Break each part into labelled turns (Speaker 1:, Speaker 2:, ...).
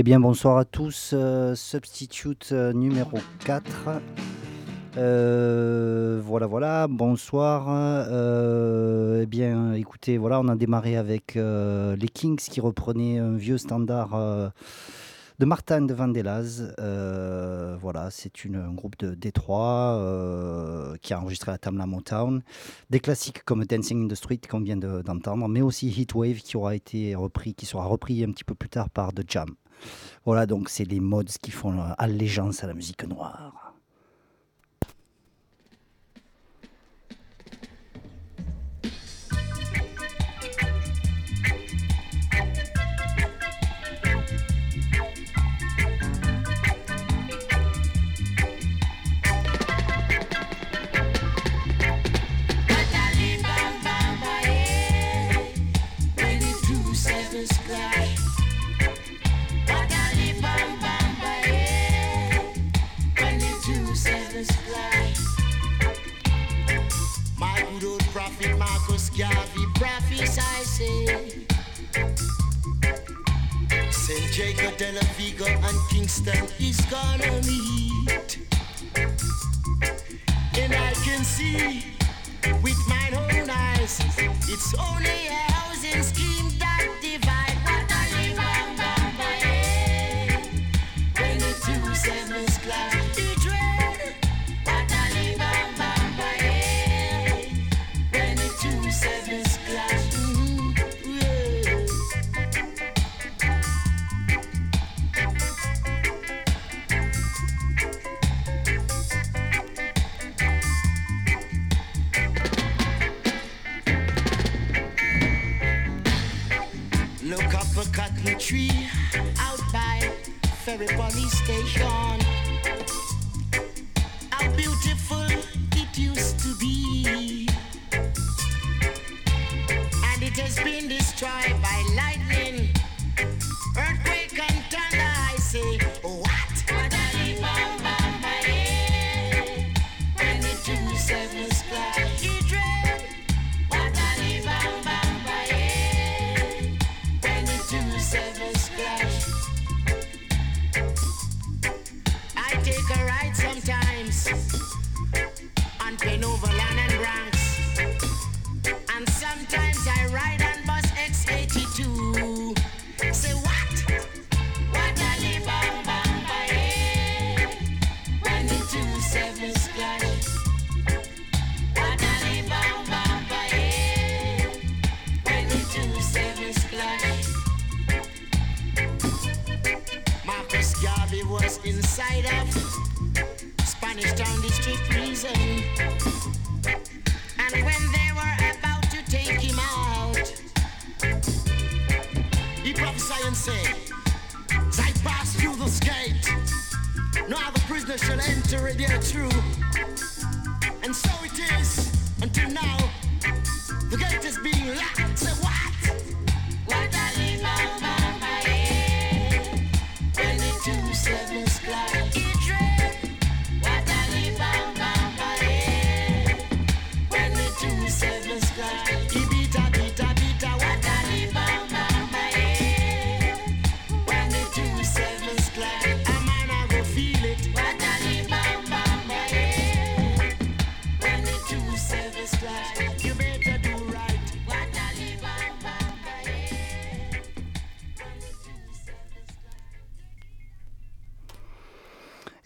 Speaker 1: Eh bien, bonsoir à tous. Euh, substitute euh, numéro 4. Euh, voilà, voilà. Bonsoir. eh bien, écoutez, voilà, on a démarré avec les Kings qui reprenaient un vieux standard de Martin de Vandelaz. voilà, c'est un groupe de Détroit qui a enregistré la Tamla Motown. Des classiques comme Dancing in the Street qu'on vient d'entendre, mais aussi Heatwave qui aura été repris, qui sera repris un petit peu plus tard par The Jam. Voilà, donc c'est les mods qui font allégeance à la musique noire.
Speaker 2: St. Jacob, Tel Aviv, and Kingston is gonna meet. And I can see with my own eyes, it's only a housing scheme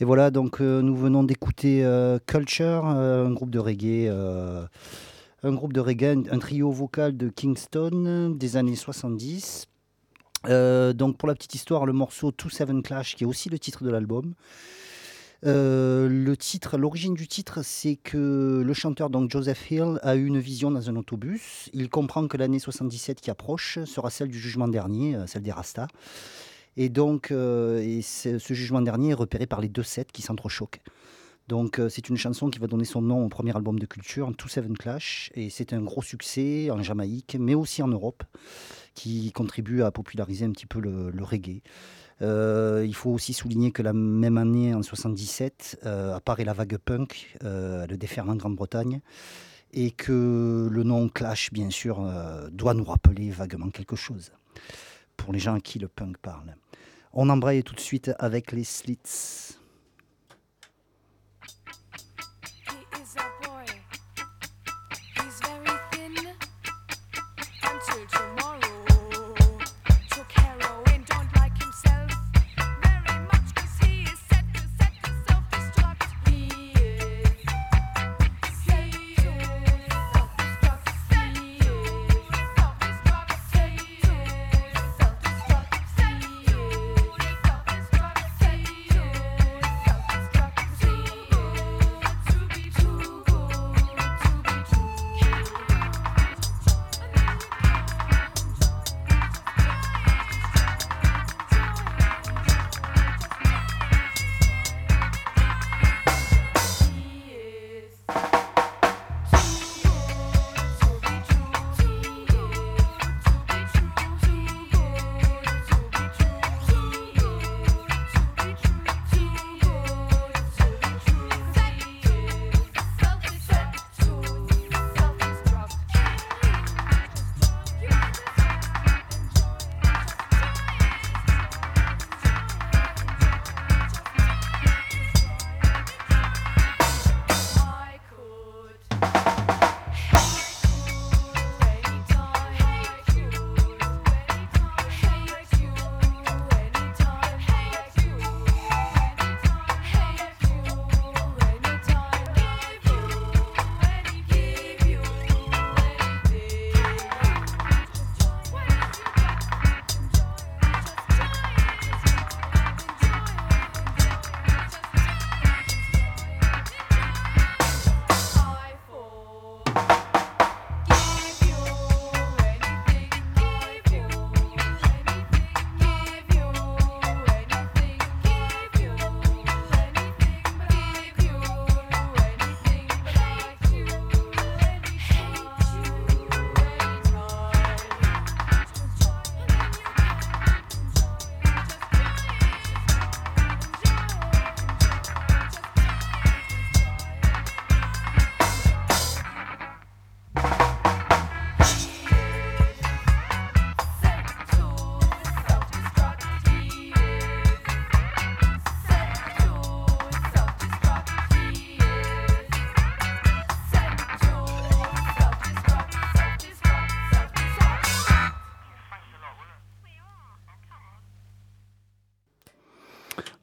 Speaker 1: Et voilà, donc euh, nous venons d'écouter euh, Culture, euh, un groupe de reggae, un groupe de reggae, un, trio vocal de Kingston des années 70. Euh, donc pour la petite histoire, le morceau Two Seven Clash, qui est aussi le titre de l'album. L'origine du titre, c'est que le chanteur donc Joseph Hill a eu une vision dans un autobus. Il comprend que l'année 77 qui approche sera celle du jugement dernier, celle des Rastas. Et donc, euh, ce, jugement dernier est repéré par les deux sets qui s'entrechoquent. Donc, euh, c'est une chanson qui va donner son nom au premier album de Culture, Two Seven Clash, et c'est un gros succès en Jamaïque, mais aussi en Europe, qui contribue à populariser un petit peu le, reggae. Euh, il faut aussi souligner que la même année, en 77, euh, apparaît la vague punk, le déferlement en Grande-Bretagne, et que le nom Clash, bien sûr, doit nous rappeler vaguement quelque chose, pour les gens à qui le punk parle. On embraye tout de suite avec les Slits.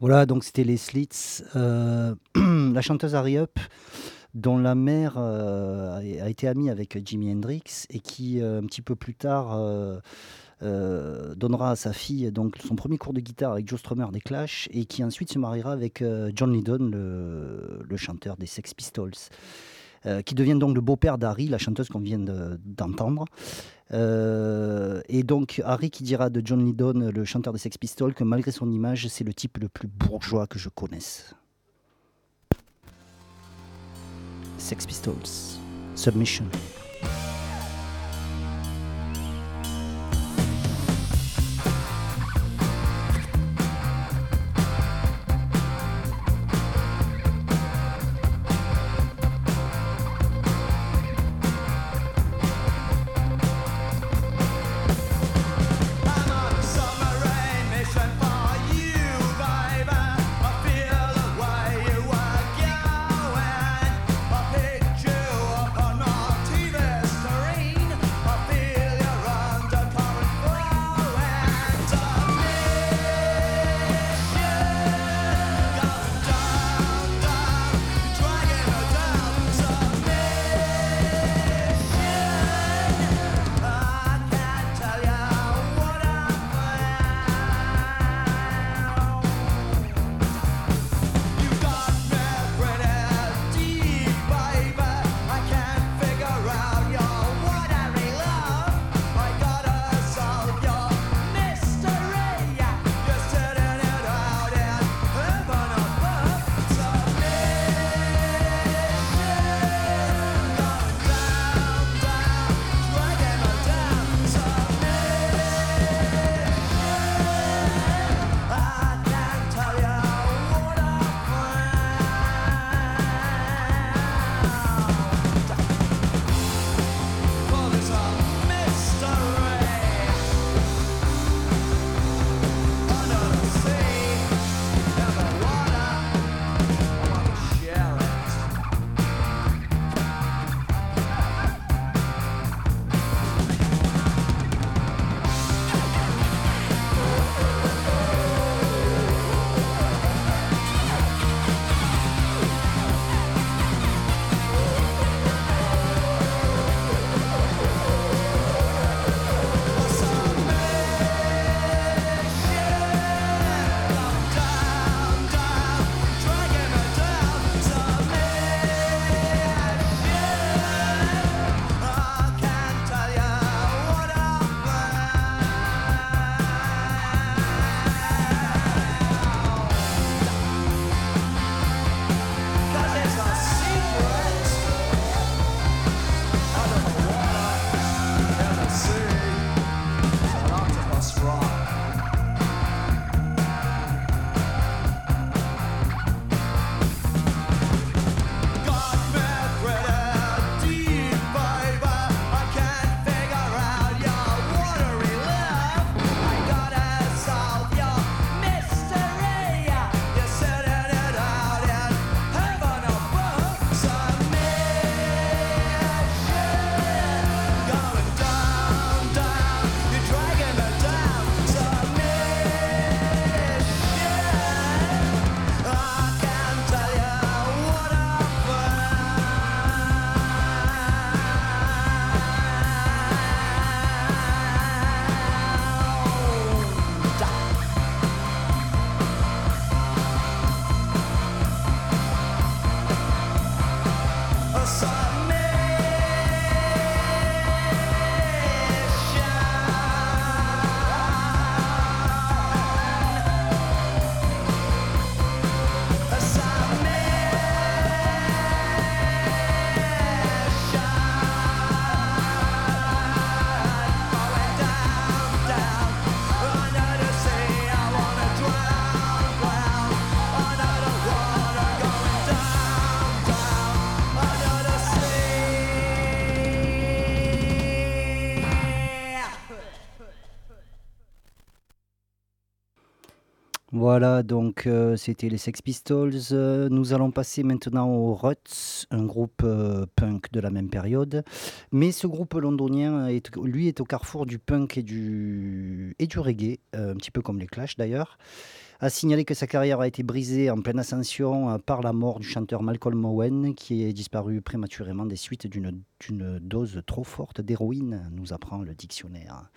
Speaker 1: Voilà, donc c'était les Slits. Euh, la chanteuse Harry Up, dont la mère euh, a été amie avec Jimi Hendrix et qui, euh, un petit peu plus tard, donnera à sa fille son premier cours de guitare avec Joe Strummer des Clash et qui ensuite se mariera avec John Lydon, le, chanteur des Sex Pistols. qui devient donc le beau-père d'Harry, la chanteuse qu'on vient de- d'entendre. Euh, et donc Harry qui dira de John Lydon, le chanteur des Sex Pistols, que malgré son image, c'est le type le plus bourgeois que je connaisse. Sex Pistols, Submission. Voilà, donc euh, c'était les Sex Pistols. Euh, nous allons passer maintenant aux Ruts, un groupe euh, punk de la même période. Mais ce groupe londonien, lui, est au carrefour du punk et du, et du reggae, un petit peu comme les Clash d'ailleurs. A signalé que sa carrière a été brisée en pleine ascension par la mort du chanteur Malcolm Owen, qui est disparu prématurément des suites d'une dose trop forte d'héroïne, nous apprend le dictionnaire.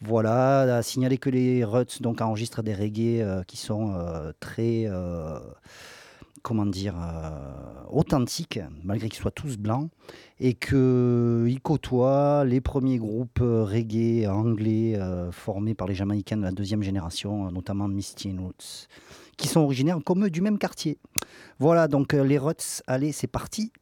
Speaker 1: Voilà, à signaler que les Ruts donc, enregistrent des reggae euh, qui sont euh, très, euh, comment dire, authentiques, malgré qu'ils soient tous blancs, et qu'ils côtoient les premiers groupes reggae anglais formés par les Jamaïcains de la deuxième génération, notamment Misty Roots, qui sont originaires comme eux du même quartier. Voilà, donc les Ruts, allez, c'est parti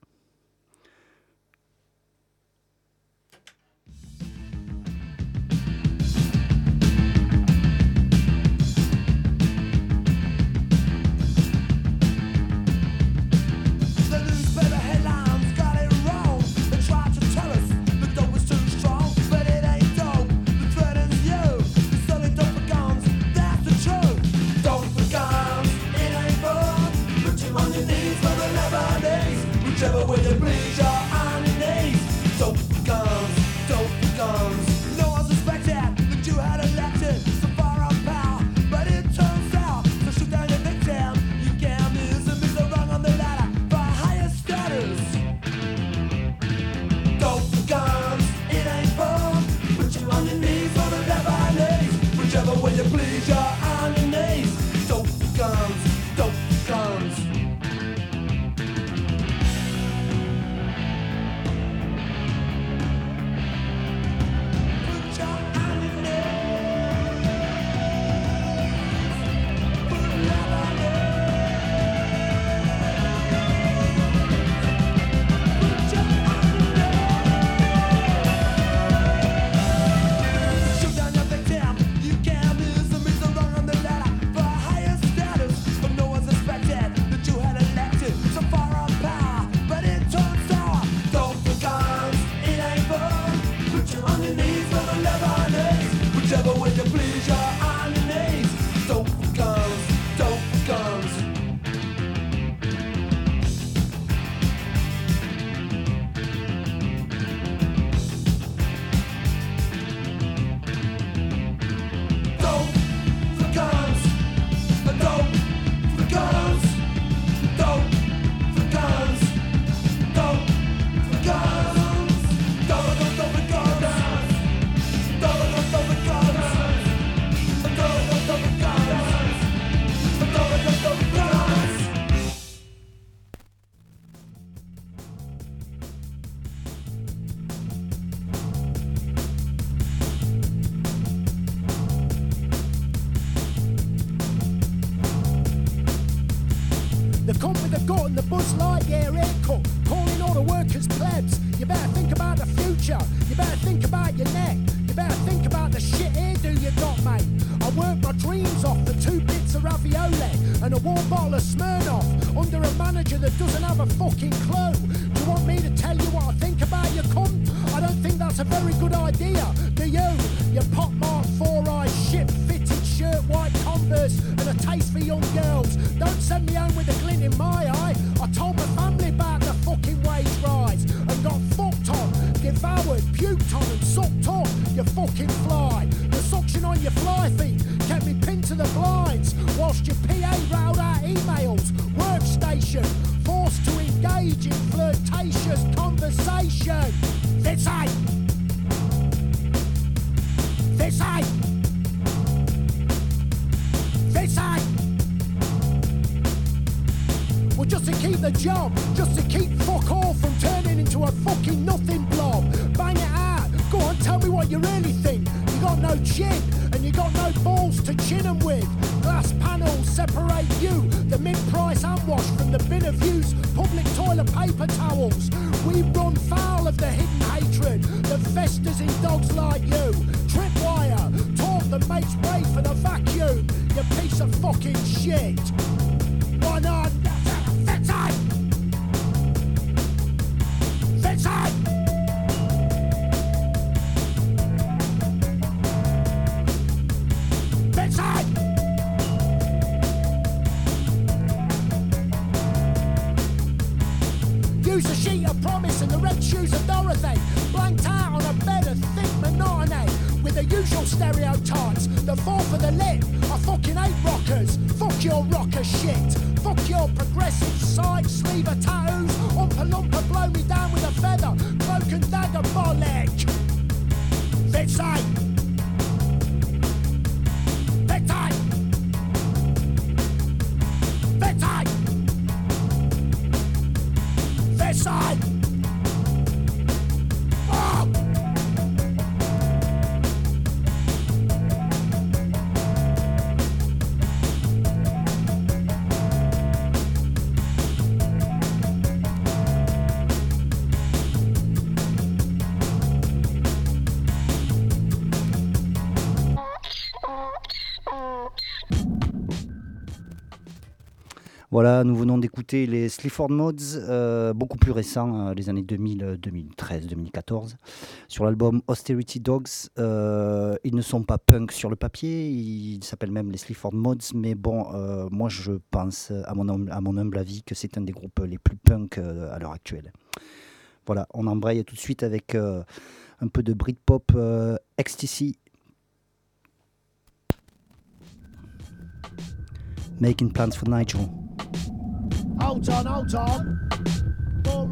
Speaker 3: Trevor fucking shit. One on.
Speaker 4: Use a sheet of promise and the red shoes of
Speaker 3: Dorothy. Blanked out on a bed of thick with the usual stereotypes The fall for the lip. I fucking hate your rocker shit. Fuck your progressive
Speaker 5: Voilà, nous venons d'écouter les Sleaford Mods, euh, beaucoup plus récents, euh, les années 2000, 2013, 2014, sur l'album Austerity Dogs. Euh, ils ne sont pas punk sur le papier, ils s'appellent même les Sleaford Mods, mais bon, moi je pense, à mon, humble avis, que c'est un des groupes les plus punk à l'heure actuelle. Voilà, on embraye tout de suite avec un peu de Britpop Ecstasy. Making plans for Nigel.
Speaker 3: Hold on, hold on.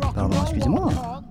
Speaker 5: Pardon, excusez-moi.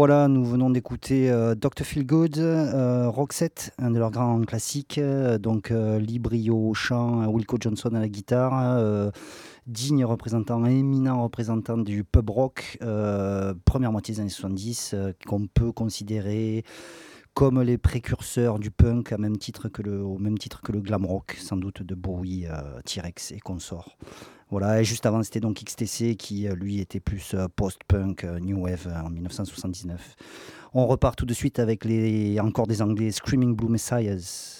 Speaker 1: Voilà, nous venons d'écouter euh, Dr. Feelgood, euh, Roxette, un de leurs grands classiques. euh, donc euh, Lee Brio au chant, Wilco Johnson à la guitare. euh, digne représentant, éminent représentant du pub rock, première moitié des années 70, euh, qu'on peut considérer comme les précurseurs du punk même titre que le, au même titre que le glam rock, sans doute de Bowie, T-Rex et consorts. Voilà, et juste avant, c'était donc XTC qui, euh, lui, était plus euh, post-punk, euh, new wave en 1979. On repart tout de suite avec les, encore des Anglais, Screaming Blue Messiahs.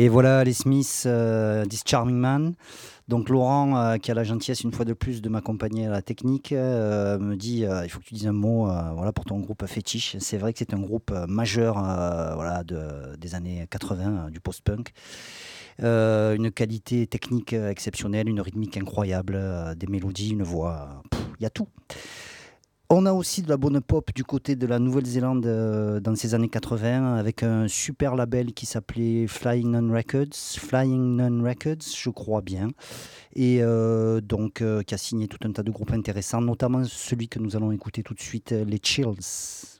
Speaker 5: Et voilà les Smiths, euh, This Charming Man. Donc Laurent, euh, qui a la gentillesse une fois de plus de m'accompagner à la technique, euh, me dit il faut que tu dises un mot voilà, pour ton groupe fétiche. C'est vrai que c'est un groupe majeur voilà, de, des années 80, euh, du post-punk. Une qualité technique exceptionnelle, une rythmique incroyable, des mélodies, une voix, il y a tout. On a aussi de la bonne pop du côté de la Nouvelle-Zélande euh, dans ces années 80 avec un super label qui s'appelait Flying Nun Records, Flying Nun Records, je crois bien, et euh, donc euh, qui a signé tout un tas de groupes intéressants, notamment celui que nous allons écouter tout de suite, les Chills.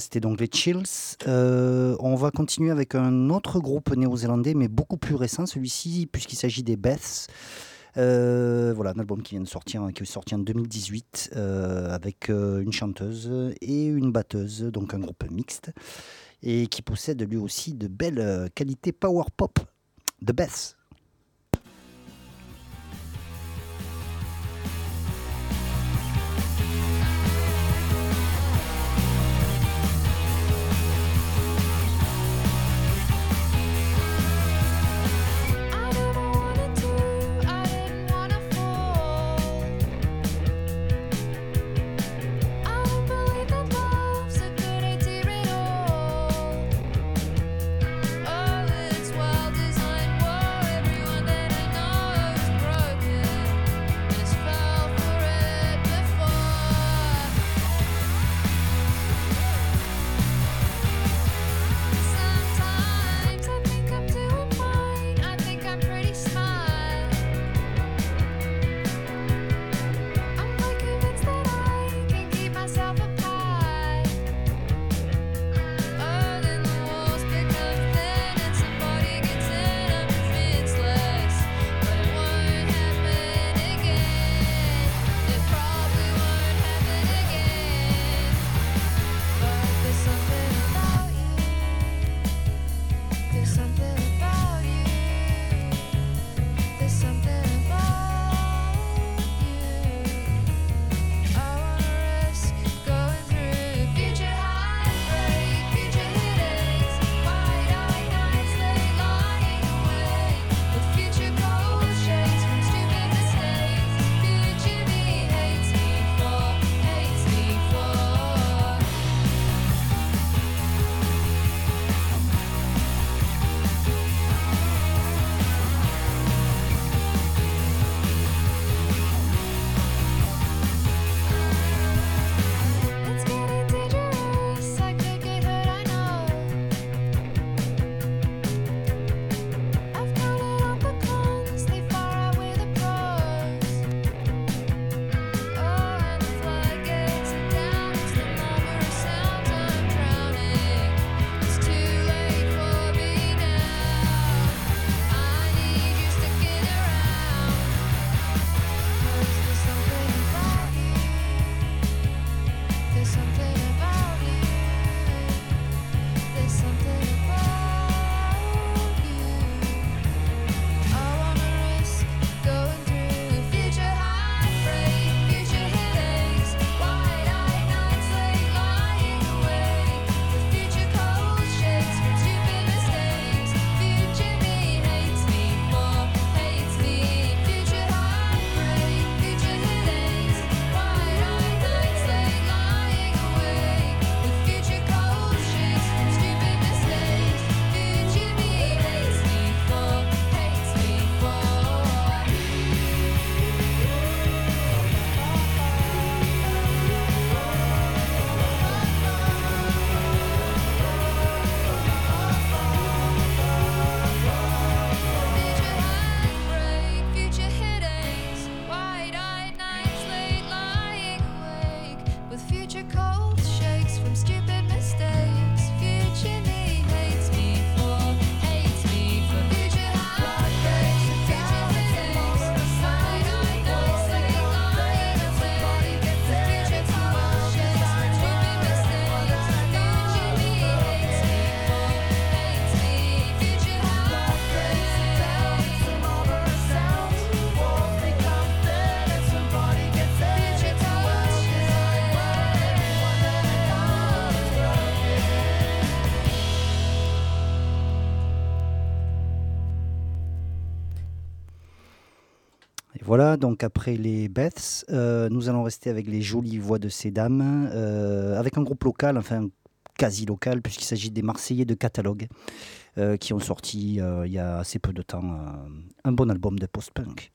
Speaker 5: C'était donc les Chills. Euh, on va continuer avec un autre groupe néo-zélandais, mais beaucoup plus récent, celui-ci, puisqu'il s'agit des Beths. Euh, voilà, un album qui vient de sortir, qui est sorti en 2018, euh, avec une chanteuse et une batteuse, donc un groupe mixte, et qui possède lui aussi de belles qualités power pop. The Beths.
Speaker 6: voilà, donc après les Beths, euh, nous allons rester avec les jolies voix de ces dames, euh, avec un groupe local, enfin quasi local, puisqu'il s'agit des Marseillais de Catalogue, euh, qui ont sorti il y a assez peu de temps un bon album de post-punk.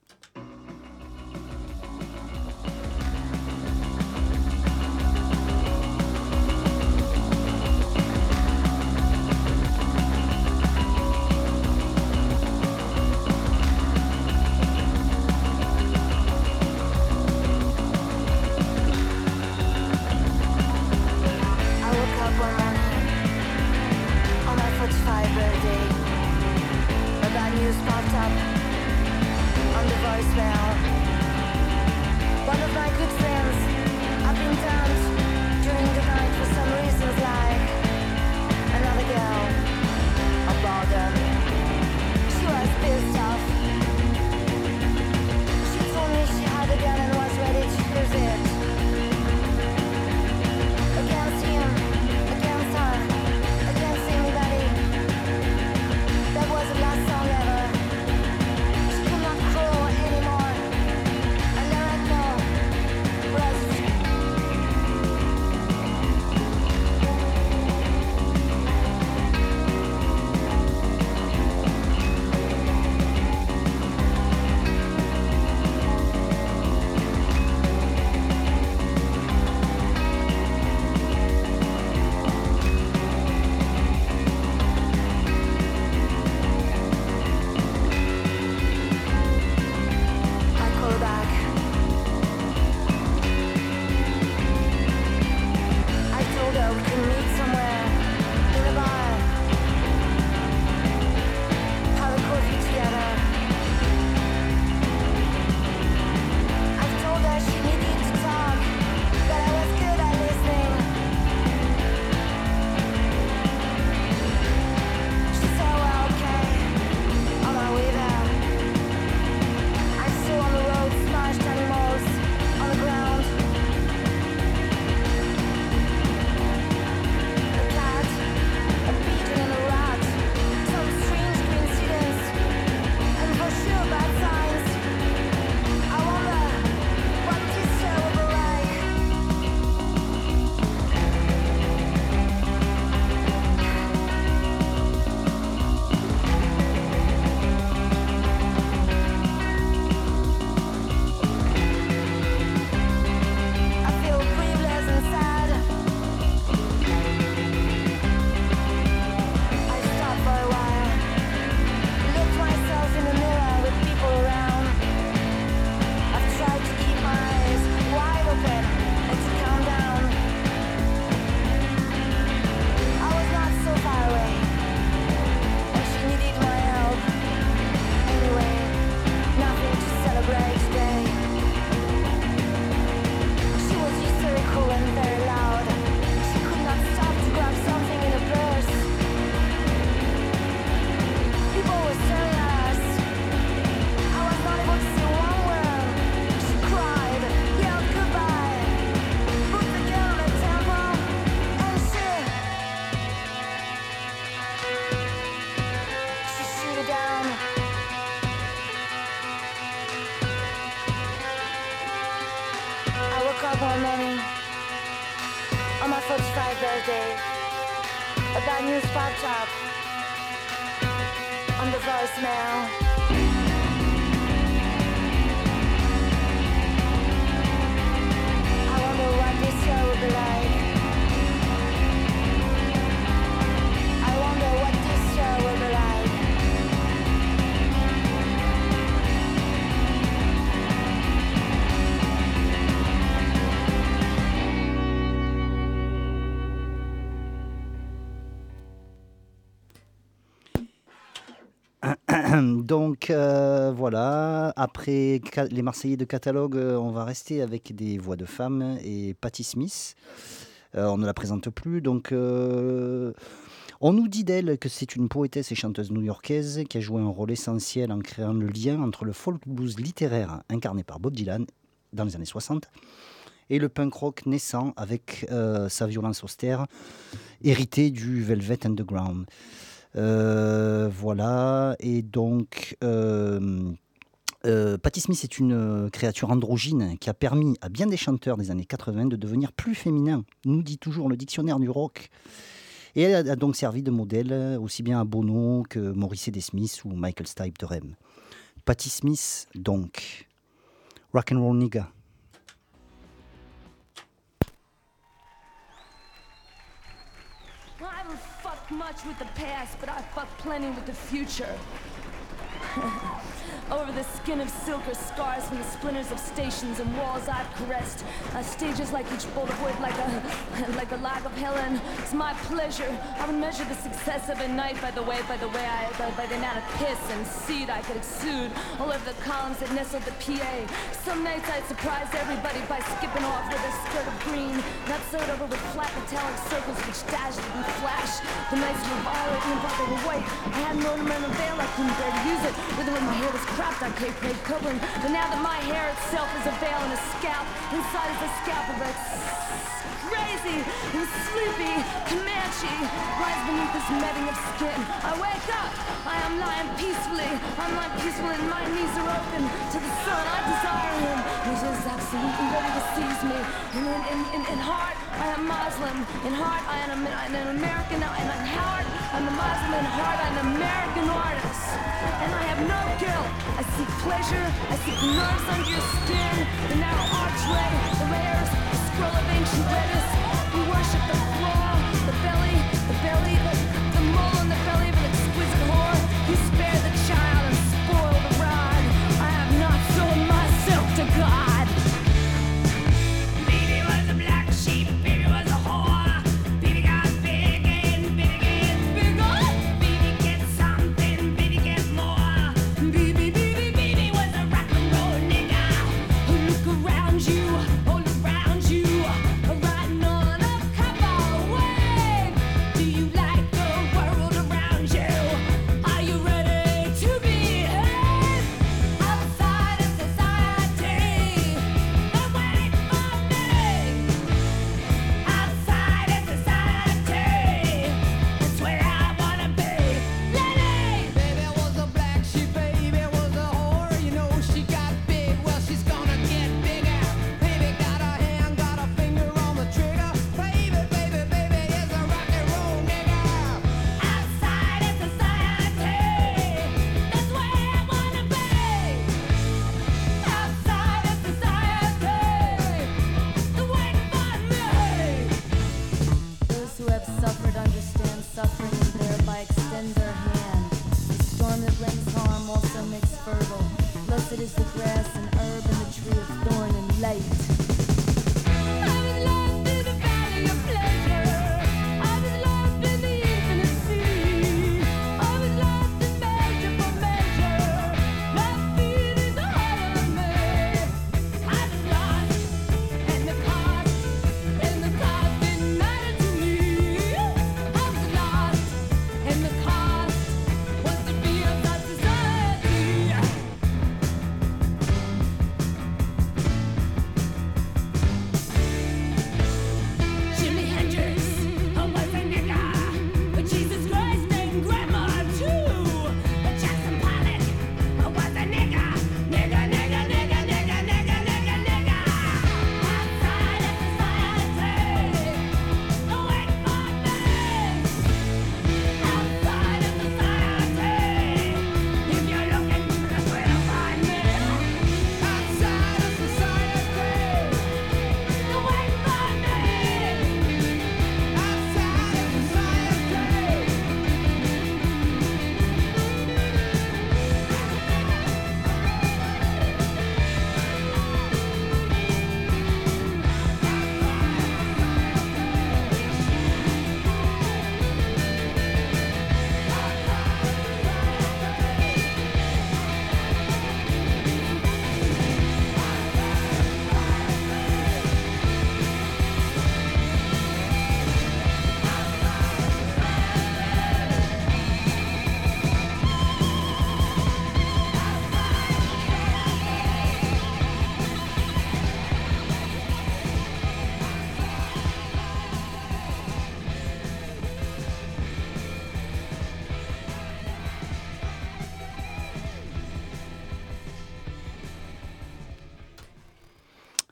Speaker 6: Donc euh, voilà, après les Marseillais de catalogue, euh, on va rester avec des voix de femmes et Patti Smith. Euh, on ne la présente plus, donc on nous dit d'elle que c'est une poétesse et chanteuse new-yorkaise qui a joué un rôle essentiel en créant le lien entre le folk blues littéraire incarné par Bob Dylan dans les années 60 et le punk rock naissant avec sa violence austère héritée du Velvet Underground. Euh, voilà. Et donc. Euh,
Speaker 1: euh, Patti Smith est une créature androgyne qui a permis à bien des chanteurs des années 80 de devenir plus féminins, nous dit toujours le dictionnaire du rock. Et elle a donc servi de modèle aussi bien à Bono que Maurice e. D. Smith ou Michael Stipe de Rem. Patti Smith, donc, rock and roll nigga.
Speaker 7: Much with the past, but I fuck plenty with the future. Over the skin of silk are scars from the splinters of stations and walls I've caressed. Uh, stages like each bolt of wood, like a like a log of Helen. It's my pleasure. I would measure the success of a night by the way, by the way I, by, by the amount of piss and seed I could exude all over the columns that nestled the PA. Some nights I'd surprise everybody by skipping off with a skirt of green, not sewed over with flat metallic circles which dazzled and flash. The nights were violet and they were white. I had an ornamental veil, I couldn't bear to use it. Even when my hair was cropped, I paid paid covering. But now that my hair itself is a veil and a scalp, inside is a scalp of a crazy and sleepy Comanche lies beneath this netting of skin. I wake up, I am lying peacefully. I'm lying peacefully, and my knees are open to the sun. I desire him. He's just absolutely ready to seize me. And in, in, in, in heart, I am Muslim. In heart, I am an, an American. And in heart, I'm a Muslim. In heart, I'm an American artist. And I have no guilt. I seek pleasure. I seek nerves under your skin. The narrow archway, the layers, full of ancient lettuce. We worship the
Speaker 8: floor.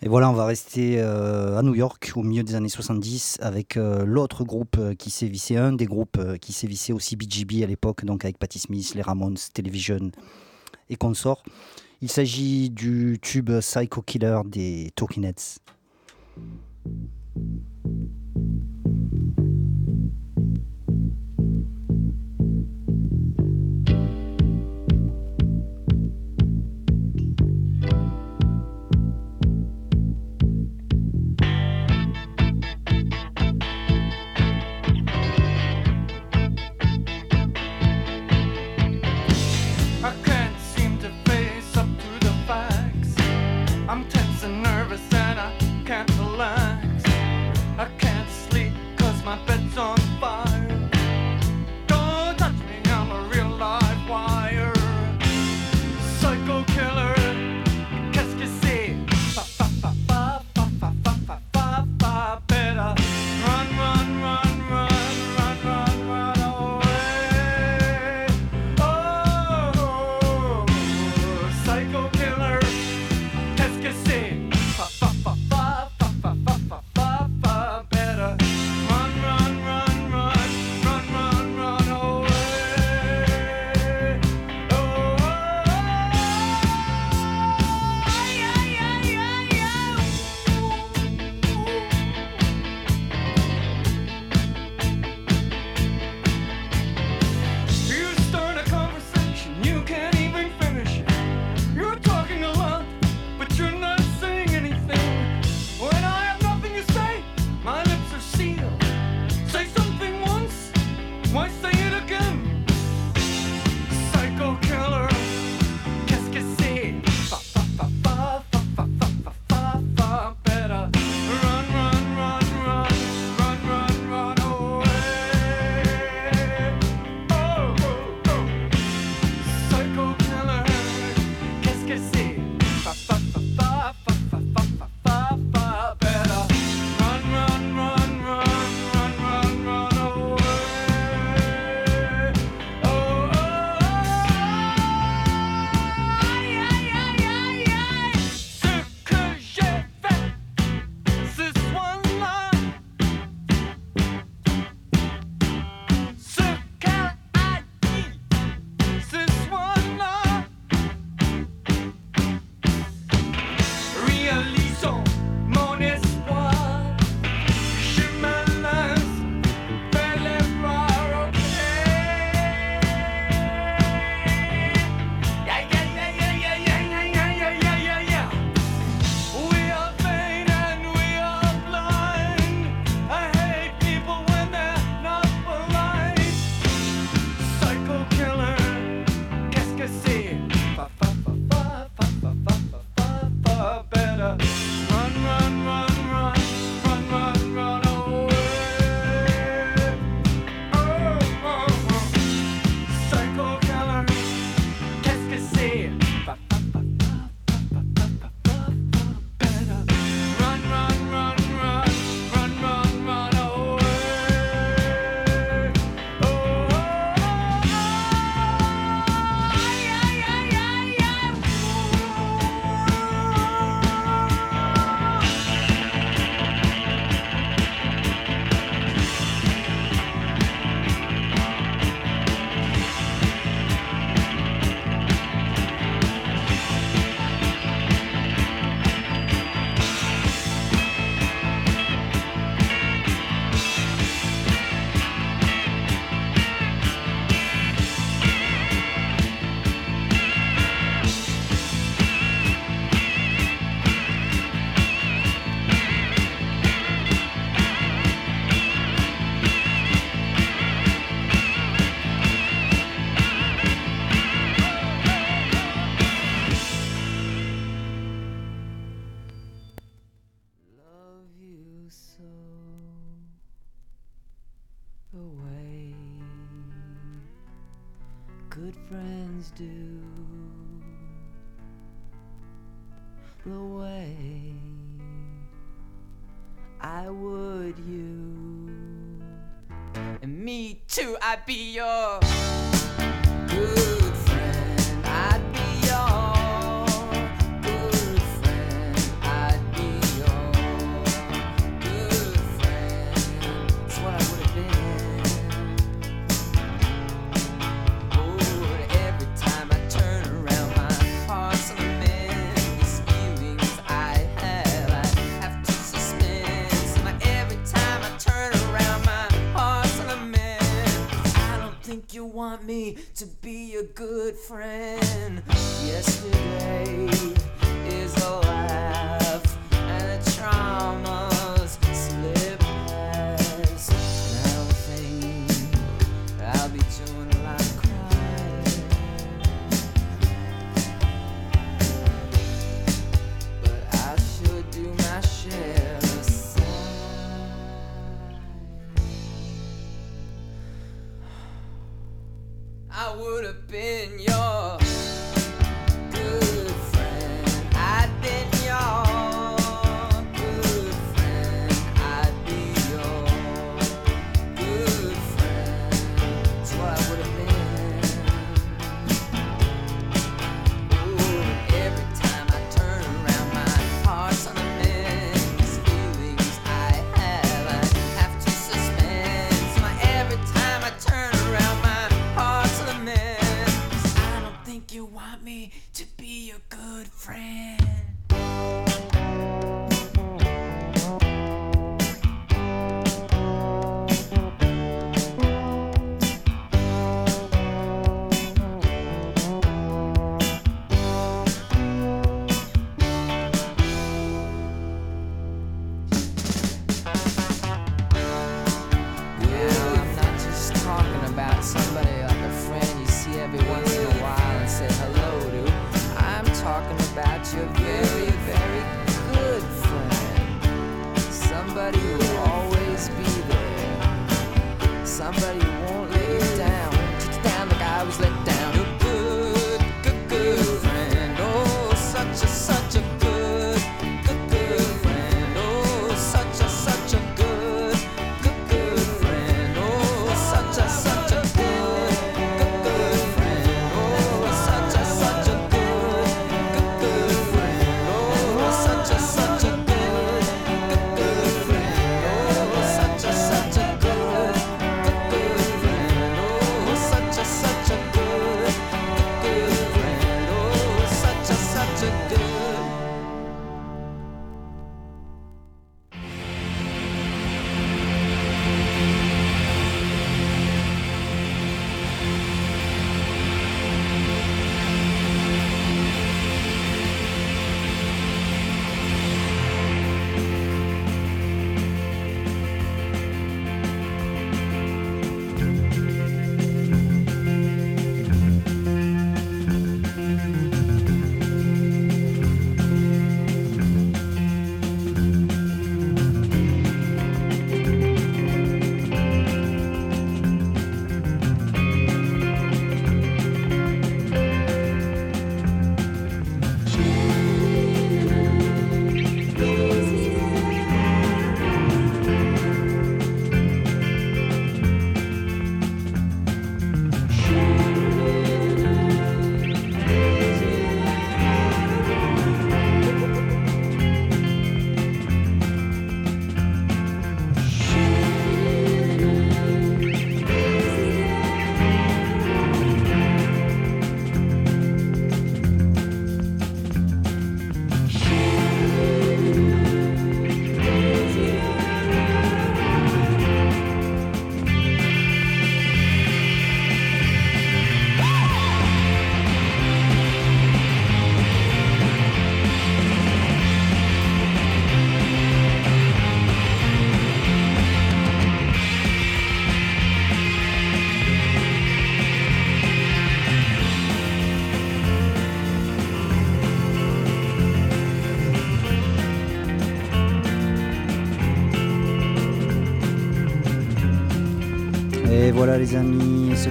Speaker 9: Et voilà, on va rester euh, à New York au milieu des années 70 avec euh, l'autre groupe euh, qui sévissait, un des groupes qui sévissait aussi BGB à l'époque, donc avec Patti Smith, les Ramones, Television et consorts. Il s'agit du tube Psycho Killer des Talking Heads.
Speaker 10: the
Speaker 5: way I would you. And me too, I'd be your. Ooh. think you want me
Speaker 11: to be a good friend. Yesterday is a laugh and a trauma. I would have been
Speaker 5: yours.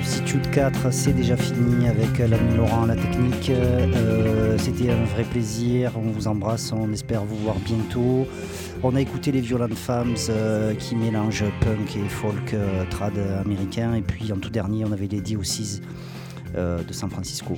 Speaker 5: Substitute 4, c'est déjà fini avec euh, l'ami Laurent la technique. Euh, c'était un vrai plaisir. On vous embrasse, on espère vous voir bientôt. On a écouté les Violent Femmes euh, qui mélangent punk et folk trad américain. Et puis en tout dernier, on avait les D.O.C.s de San Francisco.